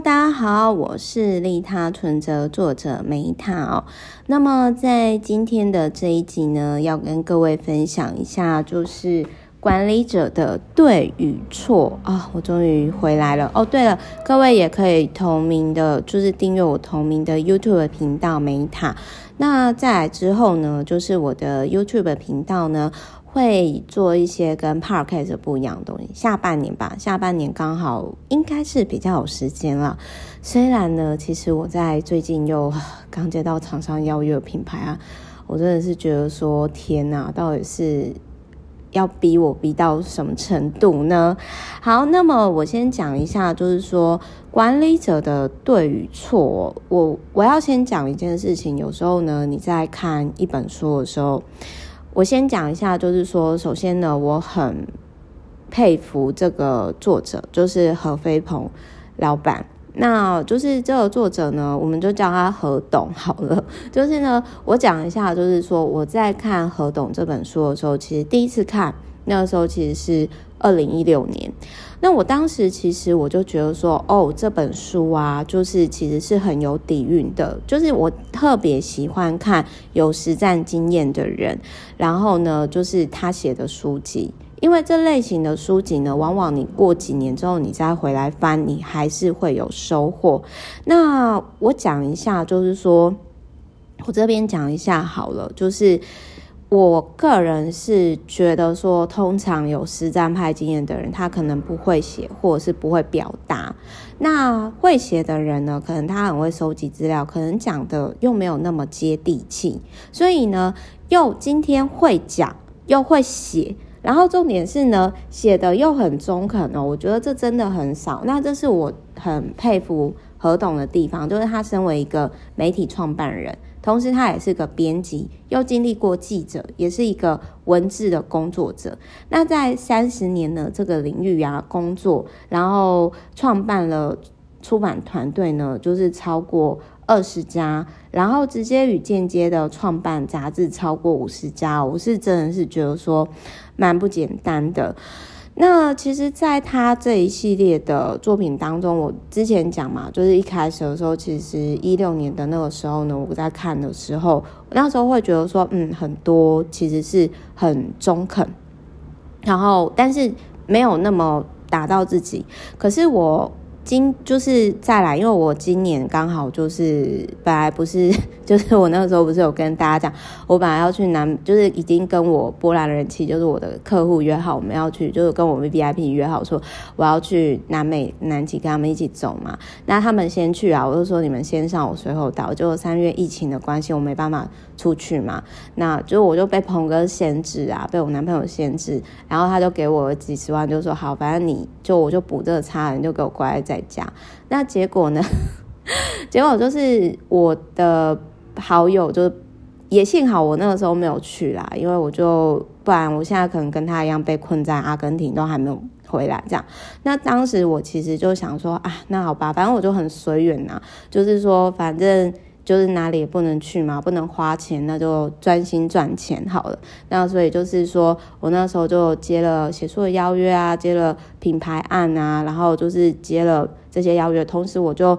大家好，我是利他存折作者梅塔哦。那么在今天的这一集呢，要跟各位分享一下，就是管理者的对与错啊。我终于回来了哦。对了，各位也可以同名的，就是订阅我同名的 YouTube 频道梅塔。那再来之后呢，就是我的 YouTube 频道呢。会做一些跟 Podcast 不一样的东西。下半年吧，下半年刚好应该是比较有时间了。虽然呢，其实我在最近又刚接到厂商邀约品牌啊，我真的是觉得说天哪，到底是要逼我逼到什么程度呢？好，那么我先讲一下，就是说管理者的对与错。我我要先讲一件事情，有时候呢，你在看一本书的时候。我先讲一下，就是说，首先呢，我很佩服这个作者，就是何飞鹏老板。那就是这个作者呢，我们就叫他何董好了。就是呢，我讲一下，就是说我在看何董这本书的时候，其实第一次看，那个时候其实是二零一六年。那我当时其实我就觉得说，哦，这本书啊，就是其实是很有底蕴的，就是我特别喜欢看有实战经验的人，然后呢，就是他写的书籍，因为这类型的书籍呢，往往你过几年之后你再回来翻，你还是会有收获。那我讲一下，就是说我这边讲一下好了，就是。我个人是觉得说，通常有实战派经验的人，他可能不会写，或者是不会表达。那会写的人呢，可能他很会收集资料，可能讲的又没有那么接地气。所以呢，又今天会讲，又会写，然后重点是呢，写的又很中肯哦。我觉得这真的很少。那这是我很佩服何董的地方，就是他身为一个媒体创办人。同时，他也是个编辑，又经历过记者，也是一个文字的工作者。那在三十年的这个领域啊，工作，然后创办了出版团队呢，就是超过二十家，然后直接与间接的创办杂志超过五十家，我是真的是觉得说蛮不简单的。那其实，在他这一系列的作品当中，我之前讲嘛，就是一开始的时候，其实一六年的那个时候呢，我在看的时候，那时候会觉得说，嗯，很多其实是很中肯，然后但是没有那么打到自己，可是我。今就是再来，因为我今年刚好就是本来不是，就是我那个时候不是有跟大家讲，我本来要去南，就是已经跟我波兰人气，就是我的客户约好，我们要去，就是跟我们 VIP 约好说我要去南美南极跟他们一起走嘛。那他们先去啊，我就说你们先上，我随后到。就三月疫情的关系，我没办法出去嘛。那就我就被鹏哥限制啊，被我男朋友限制，然后他就给我几十万，就说好，反正你就我就补这个差，你就给我乖乖在。家，那结果呢？结果就是我的好友就也幸好我那个时候没有去啦，因为我就不然我现在可能跟他一样被困在阿根廷，都还没有回来这样。那当时我其实就想说啊，那好吧，反正我就很随缘呐，就是说反正。就是哪里也不能去嘛，不能花钱，那就专心赚钱好了。那所以就是说我那时候就接了写书的邀约啊，接了品牌案啊，然后就是接了这些邀约，同时我就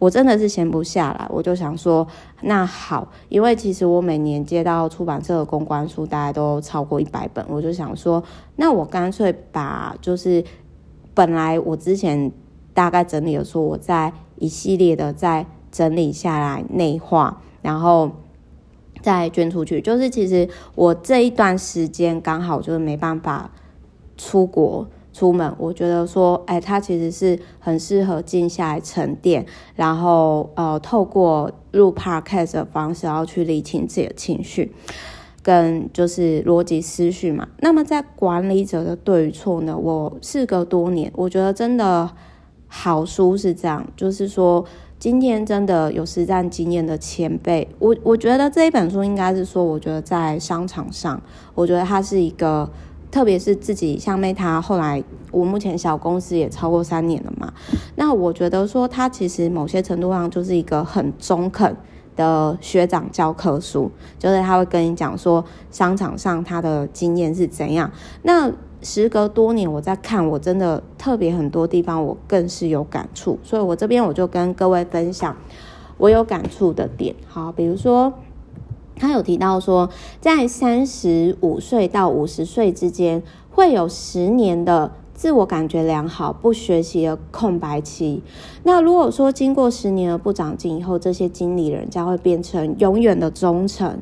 我真的是闲不下来，我就想说那好，因为其实我每年接到出版社的公关书大概都超过一百本，我就想说那我干脆把就是本来我之前大概整理的说我在一系列的在。整理下来内化，然后再捐出去。就是其实我这一段时间刚好就是没办法出国出门，我觉得说，哎，它其实是很适合静下来沉淀，然后呃，透过录 podcast 的方式，然后去理清自己的情绪跟就是逻辑思绪嘛。那么在管理者的对与错呢，我事隔多年，我觉得真的好书是这样，就是说。今天真的有实战经验的前辈，我我觉得这一本书应该是说，我觉得在商场上，我觉得它是一个，特别是自己像 Meta，后来我目前小公司也超过三年了嘛，那我觉得说它其实某些程度上就是一个很中肯的学长教科书，就是他会跟你讲说商场上他的经验是怎样。那时隔多年，我在看，我真的特别很多地方，我更是有感触。所以我这边我就跟各位分享我有感触的点。好，比如说他有提到说，在三十五岁到五十岁之间，会有十年的。自我感觉良好，不学习的空白期。那如果说经过十年的不长进以后，这些经理人将会变成永远的忠诚。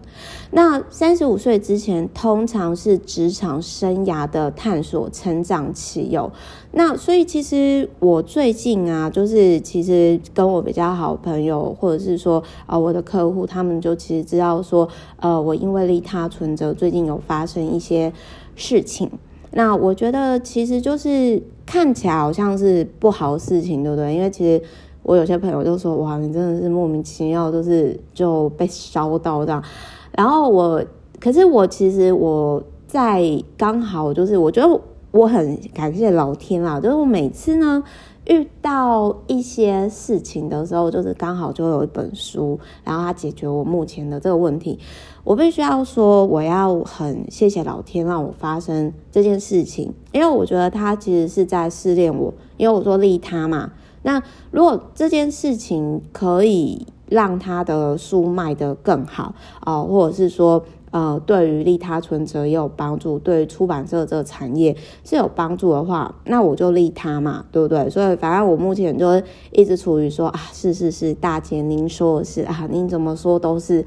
那三十五岁之前，通常是职场生涯的探索成长期哟。那所以其实我最近啊，就是其实跟我比较好朋友，或者是说啊、我的客户，他们就其实知道说，呃，我因为利他存折最近有发生一些事情。那我觉得其实就是看起来好像是不好的事情，对不对？因为其实我有些朋友就说：“哇，你真的是莫名其妙，就是就被烧到这样。”然后我，可是我其实我在刚好就是我觉得我很感谢老天啦，就是我每次呢。遇到一些事情的时候，就是刚好就有一本书，然后它解决我目前的这个问题。我必须要说，我要很谢谢老天让我发生这件事情，因为我觉得他其实是在试炼我，因为我说利他嘛。那如果这件事情可以让他的书卖得更好啊，或者是说。呃，对于利他存折也有帮助，对于出版社这个产业是有帮助的话，那我就利他嘛，对不对？所以反正我目前就一直处于说啊，是是是，大姐您说的是啊，您怎么说都是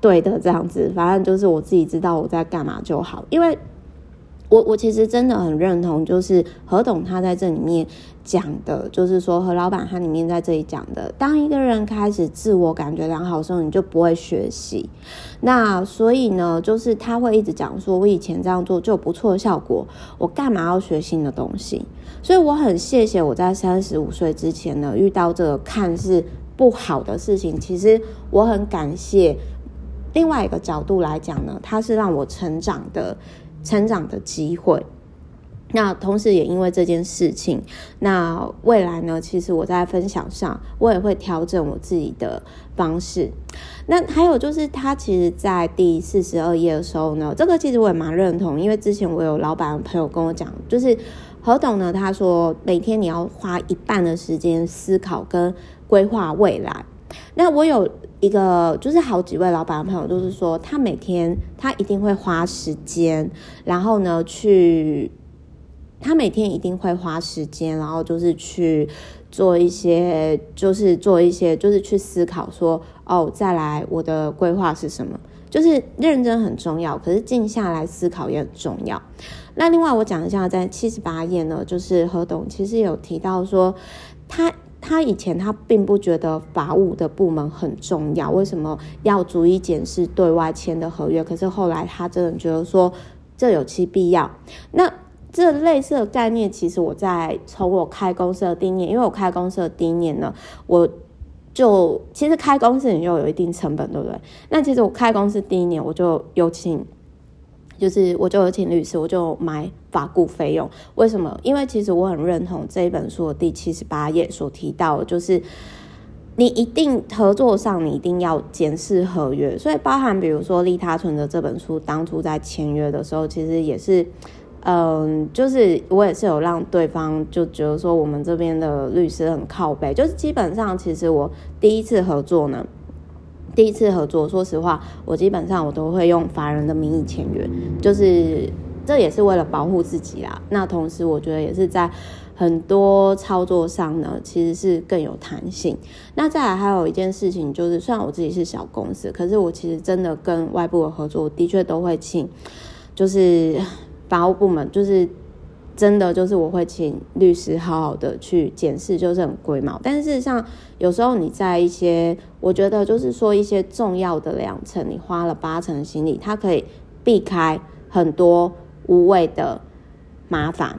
对的这样子，反正就是我自己知道我在干嘛就好，因为。我我其实真的很认同，就是何董他在这里面讲的，就是说何老板他里面在这里讲的，当一个人开始自我感觉良好的时候，你就不会学习。那所以呢，就是他会一直讲说，我以前这样做就有不错的效果，我干嘛要学新的东西？所以我很谢谢我在三十五岁之前呢，遇到这个看似不好的事情，其实我很感谢。另外一个角度来讲呢，它是让我成长的。成长的机会，那同时也因为这件事情，那未来呢，其实我在分享上，我也会调整我自己的方式。那还有就是，他其实，在第四十二页的时候呢，这个其实我也蛮认同，因为之前我有老板朋友跟我讲，就是何董呢，他说每天你要花一半的时间思考跟规划未来。那我有一个，就是好几位老板的朋友都是说，他每天他一定会花时间，然后呢去，他每天一定会花时间，然后就是去做一些，就是做一些，就是去思考说，哦，再来我的规划是什么？就是认真很重要，可是静下来思考也很重要。那另外我讲一下，在七十八页呢，就是何董其实有提到说他。他以前他并不觉得法务的部门很重要，为什么要逐一检视对外签的合约？可是后来他真的觉得说这有其必要。那这类似的概念，其实我在从我开公司的第一年，因为我开公司的第一年呢，我就其实开公司你就有一定成本，对不对？那其实我开公司第一年，我就有请。就是我就有请律师，我就买法顾费用。为什么？因为其实我很认同这一本书的第七十八页所提到，就是你一定合作上，你一定要检视合约。所以包含比如说《利他存的》这本书，当初在签约的时候，其实也是，嗯，就是我也是有让对方就觉得说，我们这边的律师很靠北。就是基本上，其实我第一次合作呢。第一次合作，说实话，我基本上我都会用法人的名义签约，就是这也是为了保护自己啦。那同时，我觉得也是在很多操作上呢，其实是更有弹性。那再来还有一件事情，就是虽然我自己是小公司，可是我其实真的跟外部的合作，的确都会请，就是 法务部门，就是。真的就是我会请律师好好的去检视，就是很龟毛。但是事实上，有时候你在一些，我觉得就是说一些重要的两层，你花了八成的心力，它可以避开很多无谓的麻烦。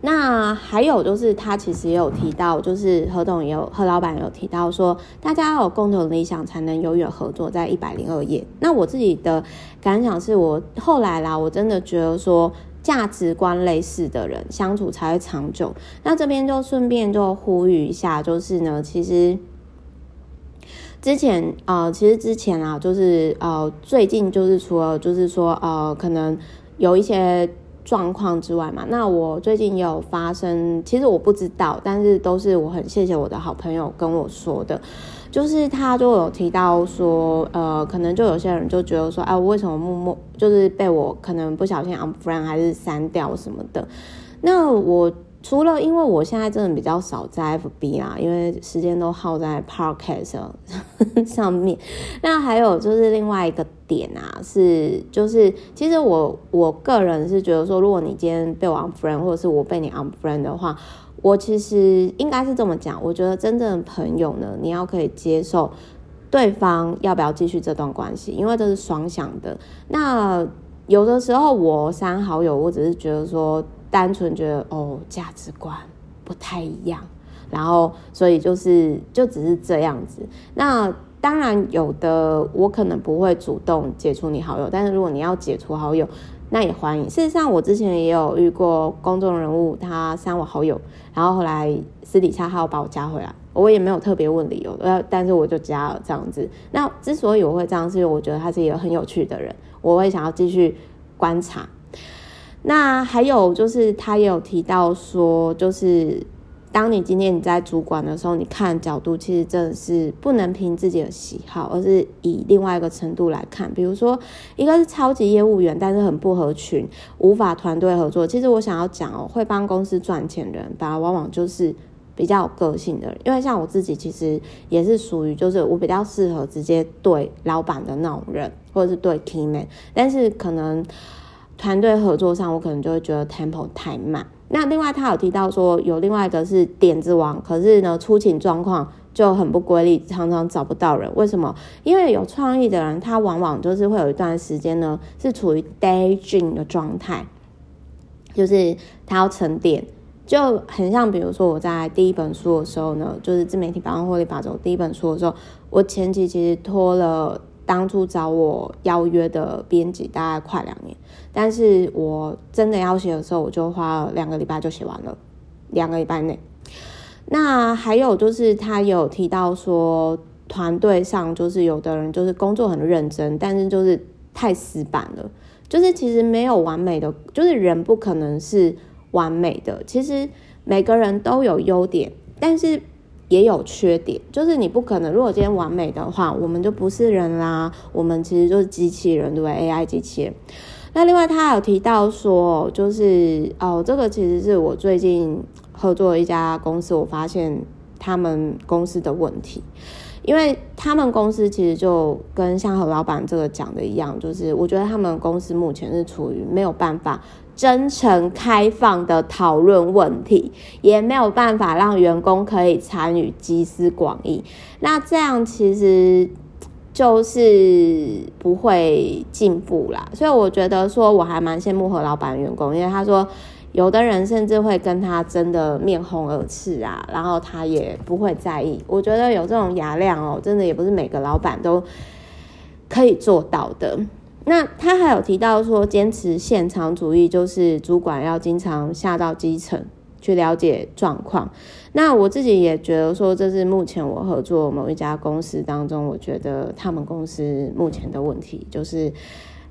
那还有就是，他其实也有提到，就是何董也有何老板有提到说，大家要有共同理想才能永远合作，在一百零二页。那我自己的感想是我后来啦，我真的觉得说。价值观类似的人相处才会长久。那这边就顺便就呼吁一下，就是呢，其实之前呃，其实之前啊，就是呃，最近就是除了就是说呃，可能有一些状况之外嘛，那我最近有发生，其实我不知道，但是都是我很谢谢我的好朋友跟我说的，就是他就有提到说，呃，可能就有些人就觉得说，哎、我为什么默默就是被我可能不小心 unfriend 还是删掉什么的，那我。除了因为我现在真的比较少在 FB 啊，因为时间都耗在 Podcast 上面。那还有就是另外一个点啊，是就是其实我我个人是觉得说，如果你今天被我 unfriend，或者是我被你 unfriend 的话，我其实应该是这么讲。我觉得真正的朋友呢，你要可以接受对方要不要继续这段关系，因为这是双向的。那有的时候我删好友，我只是觉得说。单纯觉得哦，价值观不太一样，然后所以就是就只是这样子。那当然有的我可能不会主动解除你好友，但是如果你要解除好友，那也欢迎。事实上，我之前也有遇过公众人物，他删我好友，然后后来私底下他又把我加回来，我也没有特别问理由，呃，但是我就加了这样子。那之所以我会这样，是因为我觉得他是一个很有趣的人，我会想要继续观察。那还有就是，他也有提到说，就是当你今天你在主管的时候，你看角度其实真的是不能凭自己的喜好，而是以另外一个程度来看。比如说，一个是超级业务员，但是很不合群，无法团队合作。其实我想要讲哦，会帮公司赚钱的人，反而往往就是比较有个性的人。因为像我自己，其实也是属于就是我比较适合直接对老板的那种人，或者是对 team man，但是可能。团队合作上，我可能就会觉得 tempo 太慢。那另外他有提到说，有另外一个是点子王，可是呢，出勤状况就很不规律，常常找不到人。为什么？因为有创意的人，他往往就是会有一段时间呢，是处于 daydream 的状态，就是他要沉淀，就很像比如说我在第一本书的时候呢，就是自媒体百万获利法则第一本书的时候，我前期其实拖了。当初找我邀约的编辑大概快两年，但是我真的要写的时候，我就花了两个礼拜就写完了，两个礼拜内。那还有就是他有提到说，团队上就是有的人就是工作很认真，但是就是太死板了，就是其实没有完美的，就是人不可能是完美的，其实每个人都有优点，但是。也有缺点，就是你不可能。如果今天完美的话，我们就不是人啦，我们其实就是机器人，对不对？AI 机器人。那另外他有提到说，就是哦，这个其实是我最近合作一家公司，我发现他们公司的问题，因为他们公司其实就跟像何老板这个讲的一样，就是我觉得他们公司目前是处于没有办法。真诚开放的讨论问题，也没有办法让员工可以参与集思广益。那这样其实就是不会进步啦。所以我觉得说，我还蛮羡慕何老板员工，因为他说，有的人甚至会跟他争得面红耳赤啊，然后他也不会在意。我觉得有这种雅量哦，真的也不是每个老板都可以做到的。那他还有提到说，坚持现场主义，就是主管要经常下到基层去了解状况。那我自己也觉得说，这是目前我合作某一家公司当中，我觉得他们公司目前的问题，就是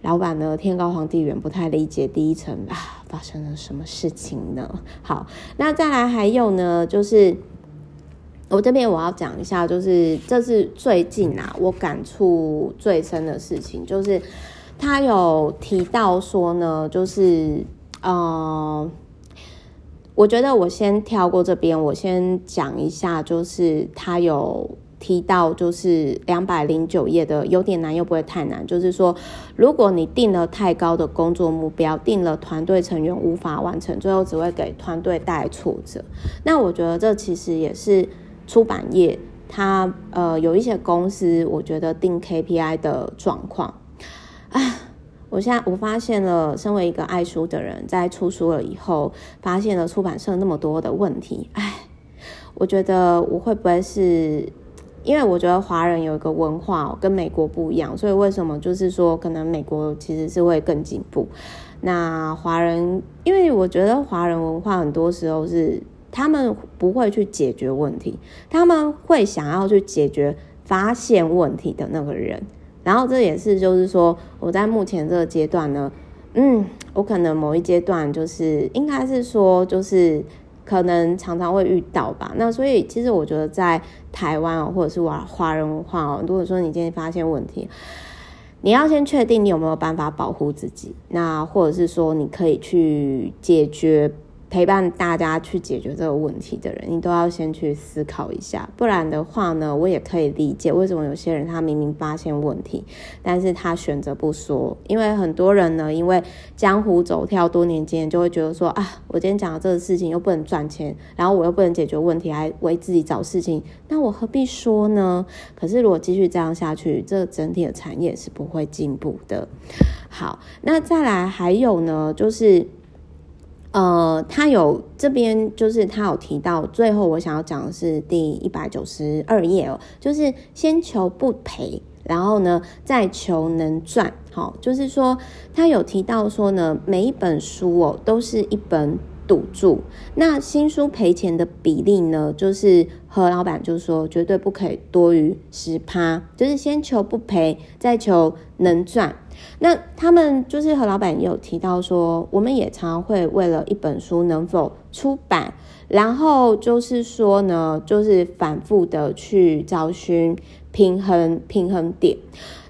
老板呢天高皇帝远，不太理解第一层啊发生了什么事情呢？好，那再来还有呢，就是我这边我要讲一下，就是这是最近啊我感触最深的事情，就是。他有提到说呢，就是，呃，我觉得我先跳过这边，我先讲一下，就是他有提到，就是两百零九页的有点难又不会太难，就是说，如果你定了太高的工作目标，定了团队成员无法完成，最后只会给团队带来挫折。那我觉得这其实也是出版业，他呃有一些公司，我觉得定 KPI 的状况。啊，我现在我发现了，身为一个爱书的人，在出书了以后，发现了出版社那么多的问题。哎，我觉得我会不会是，因为我觉得华人有一个文化跟美国不一样，所以为什么就是说，可能美国其实是会更进步。那华人，因为我觉得华人文化很多时候是他们不会去解决问题，他们会想要去解决发现问题的那个人。然后这也是，就是说，我在目前这个阶段呢，嗯，我可能某一阶段就是应该是说，就是可能常常会遇到吧。那所以其实我觉得在台湾哦，或者是华华人文化哦，如果说你今天发现问题，你要先确定你有没有办法保护自己，那或者是说你可以去解决。陪伴大家去解决这个问题的人，你都要先去思考一下，不然的话呢，我也可以理解为什么有些人他明明发现问题，但是他选择不说，因为很多人呢，因为江湖走跳多年经验，就会觉得说啊，我今天讲的这个事情又不能赚钱，然后我又不能解决问题，还为自己找事情，那我何必说呢？可是如果继续这样下去，这整体的产业是不会进步的。好，那再来还有呢，就是。呃，他有这边就是他有提到，最后我想要讲的是第一百九十二页哦，就是先求不赔，然后呢再求能赚。好，就是说他有提到说呢，每一本书哦都是一本赌注，那新书赔钱的比例呢，就是何老板就说绝对不可以多于十趴，就是先求不赔，再求能赚。那他们就是何老板有提到说，我们也常会为了一本书能否出版，然后就是说呢，就是反复的去找寻平衡平衡点。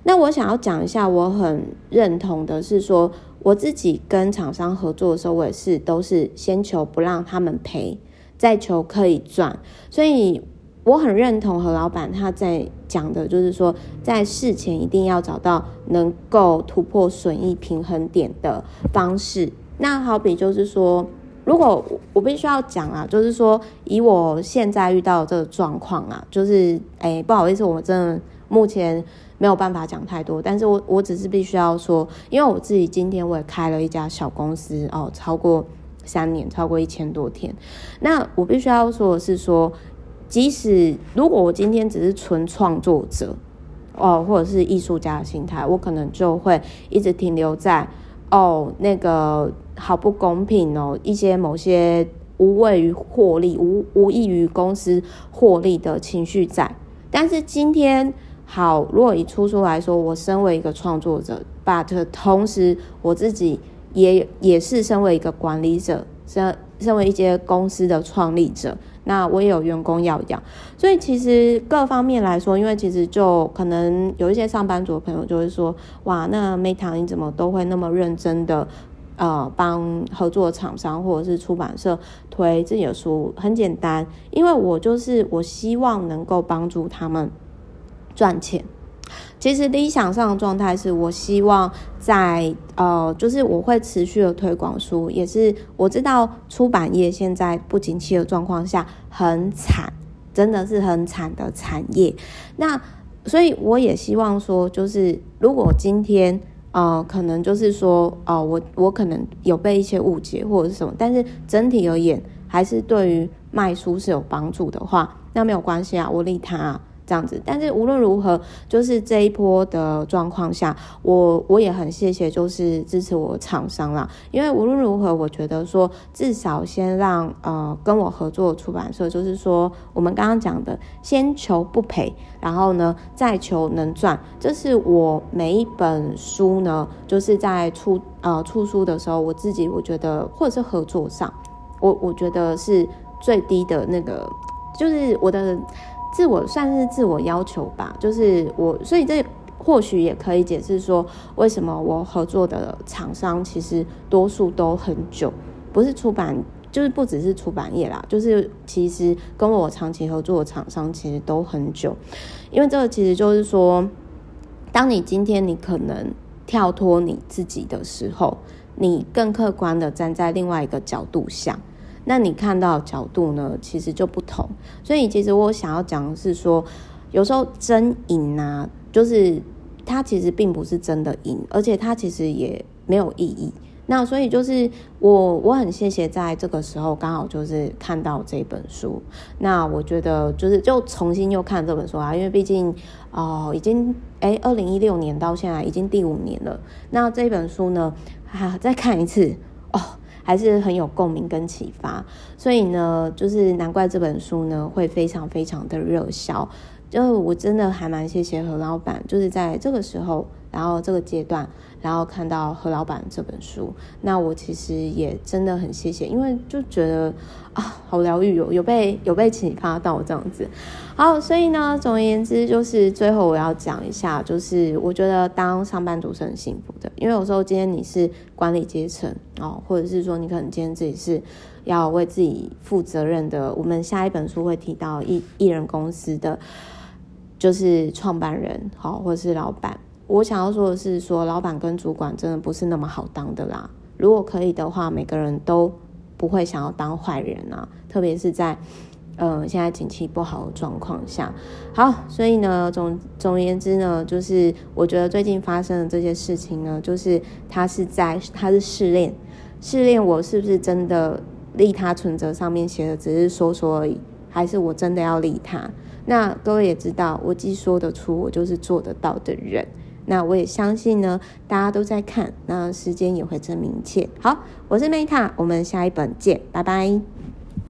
那我想要讲一下，我很认同的是说，我自己跟厂商合作的时候，我也是都是先求不让他们赔，再求可以赚，所以。我很认同何老板他在讲的，就是说在事前一定要找到能够突破损益平衡点的方式。那好比就是说，如果我必须要讲啊，就是说以我现在遇到的这个状况啊，就是哎，不好意思，我真的目前没有办法讲太多，但是我我只是必须要说，因为我自己今天我也开了一家小公司哦，超过三年，超过一千多天。那我必须要说的是说。即使如果我今天只是纯创作者，哦，或者是艺术家的心态，我可能就会一直停留在哦，那个好不公平哦，一些某些无谓于获利、无无益于公司获利的情绪在。但是今天好，如果以出书来说，我身为一个创作者，but 同时我自己也也是身为一个管理者，身身为一些公司的创立者。那我也有员工要养，所以其实各方面来说，因为其实就可能有一些上班族的朋友就会说，哇，那 Meta 你怎么都会那么认真的，呃，帮合作厂商或者是出版社推自己的书？很简单，因为我就是我希望能够帮助他们赚钱。其实理想上的状态是我希望在呃，就是我会持续的推广书，也是我知道出版业现在不景气的状况下很惨，真的是很惨的产业。那所以我也希望说，就是如果今天呃，可能就是说哦、呃，我我可能有被一些误解或者是什么，但是整体而言还是对于卖书是有帮助的话，那没有关系啊，我利他啊。这样子，但是无论如何，就是这一波的状况下，我我也很谢谢，就是支持我厂商啦。因为无论如何，我觉得说至少先让呃跟我合作的出版社，就是说我们刚刚讲的，先求不赔，然后呢再求能赚，这是我每一本书呢，就是在出呃出书的时候，我自己我觉得或者是合作上，我我觉得是最低的那个，就是我的。自我算是自我要求吧，就是我，所以这或许也可以解释说，为什么我合作的厂商其实多数都很久，不是出版，就是不只是出版业啦，就是其实跟我长期合作的厂商其实都很久，因为这个其实就是说，当你今天你可能跳脱你自己的时候，你更客观的站在另外一个角度想。那你看到角度呢，其实就不同。所以其实我想要讲的是说，有时候真赢啊，就是它其实并不是真的赢，而且它其实也没有意义。那所以就是我我很谢谢在这个时候刚好就是看到这本书。那我觉得就是就重新又看这本书啊，因为毕竟哦、已经诶二零一六年到现在已经第五年了。那这本书呢，啊再看一次。还是很有共鸣跟启发，所以呢，就是难怪这本书呢会非常非常的热销。就我真的还蛮谢谢何老板，就是在这个时候然后这个阶段，然后看到何老板这本书，那我其实也真的很谢谢，因为就觉得啊，好疗愈哦，有被有被启发到这样子。好，所以呢，总而言之，就是最后我要讲一下，就是我觉得当上班族是很幸福的，因为有时候今天你是管理阶层哦，或者是说你可能今天自己是要为自己负责任的。我们下一本书会提到艺艺人公司的。就是创办人好，或者是老板。我想要说的是说，老板跟主管真的不是那么好当的啦。如果可以的话，每个人都不会想要当坏人啊，特别是在呃现在景气不好的状况下。好，所以呢，总总言之呢，就是我觉得最近发生的这些事情呢，就是他是在他是试炼，试炼我是不是真的利他存折上面写的只是说说而已，还是我真的要利他？那各位也知道，我既说得出，我就是做得到的人。那我也相信呢，大家都在看，那时间也会证明一切。好，我是 Meta，我们下一本见，拜拜。